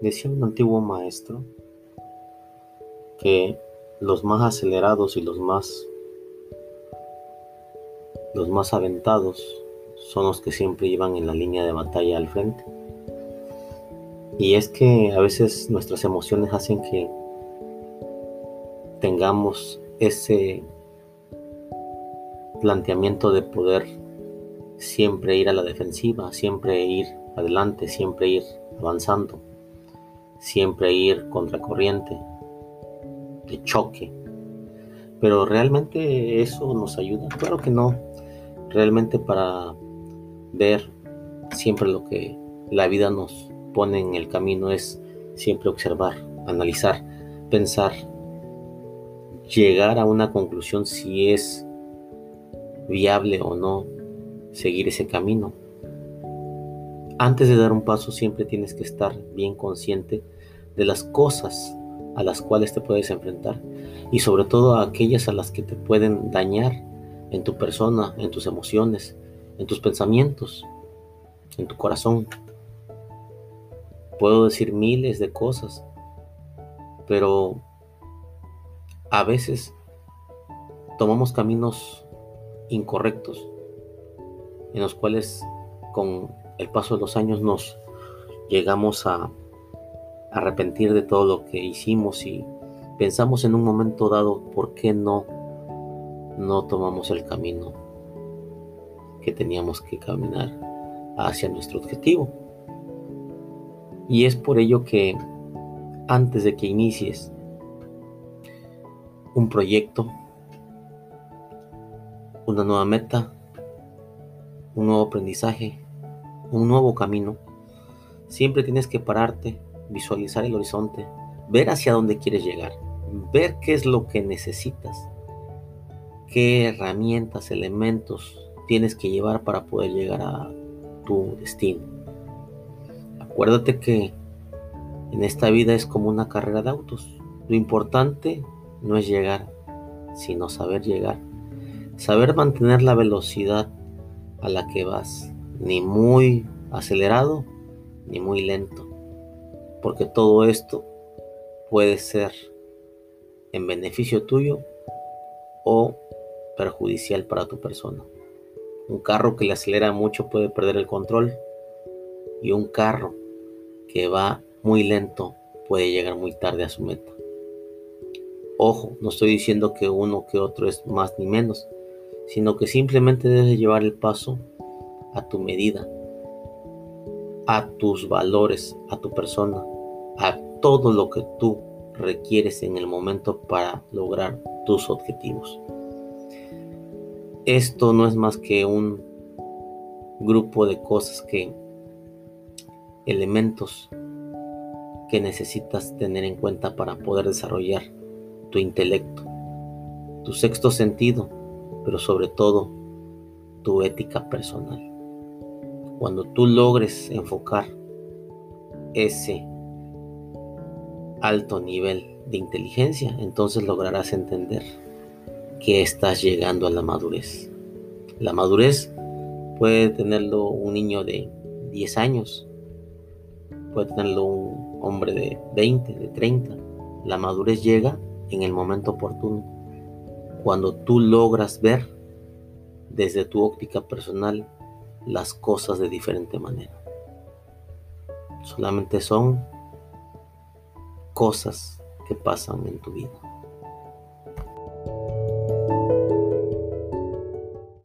Decía un antiguo maestro que los más acelerados y los más los más aventados son los que siempre iban en la línea de batalla al frente. Y es que a veces nuestras emociones hacen que tengamos ese planteamiento de poder siempre ir a la defensiva, siempre ir adelante, siempre ir avanzando, siempre ir contracorriente, de choque. Pero realmente eso nos ayuda, claro que no. Realmente para ver siempre lo que la vida nos pone en el camino es siempre observar, analizar, pensar, llegar a una conclusión si es viable o no seguir ese camino. Antes de dar un paso siempre tienes que estar bien consciente de las cosas a las cuales te puedes enfrentar y sobre todo a aquellas a las que te pueden dañar en tu persona, en tus emociones, en tus pensamientos, en tu corazón. Puedo decir miles de cosas, pero a veces tomamos caminos incorrectos en los cuales con el paso de los años nos llegamos a arrepentir de todo lo que hicimos y pensamos en un momento dado por qué no no tomamos el camino que teníamos que caminar hacia nuestro objetivo. Y es por ello que antes de que inicies un proyecto, una nueva meta, un nuevo aprendizaje, un nuevo camino, siempre tienes que pararte, visualizar el horizonte, ver hacia dónde quieres llegar, ver qué es lo que necesitas, qué herramientas, elementos tienes que llevar para poder llegar a tu destino. Acuérdate que en esta vida es como una carrera de autos. Lo importante no es llegar, sino saber llegar. Saber mantener la velocidad a la que vas, ni muy acelerado ni muy lento, porque todo esto puede ser en beneficio tuyo o perjudicial para tu persona. Un carro que le acelera mucho puede perder el control y un carro que va muy lento puede llegar muy tarde a su meta. Ojo, no estoy diciendo que uno que otro es más ni menos, sino que simplemente debes llevar el paso a tu medida, a tus valores, a tu persona, a todo lo que tú requieres en el momento para lograr tus objetivos. Esto no es más que un grupo de cosas que, elementos que necesitas tener en cuenta para poder desarrollar tu intelecto, tu sexto sentido, pero sobre todo tu ética personal. Cuando tú logres enfocar ese alto nivel de inteligencia, entonces lograrás entender que estás llegando a la madurez. La madurez puede tenerlo un niño de 10 años, puede tenerlo un hombre de 20, de 30. La madurez llega en el momento oportuno, cuando tú logras ver desde tu óptica personal las cosas de diferente manera. Solamente son cosas que pasan en tu vida.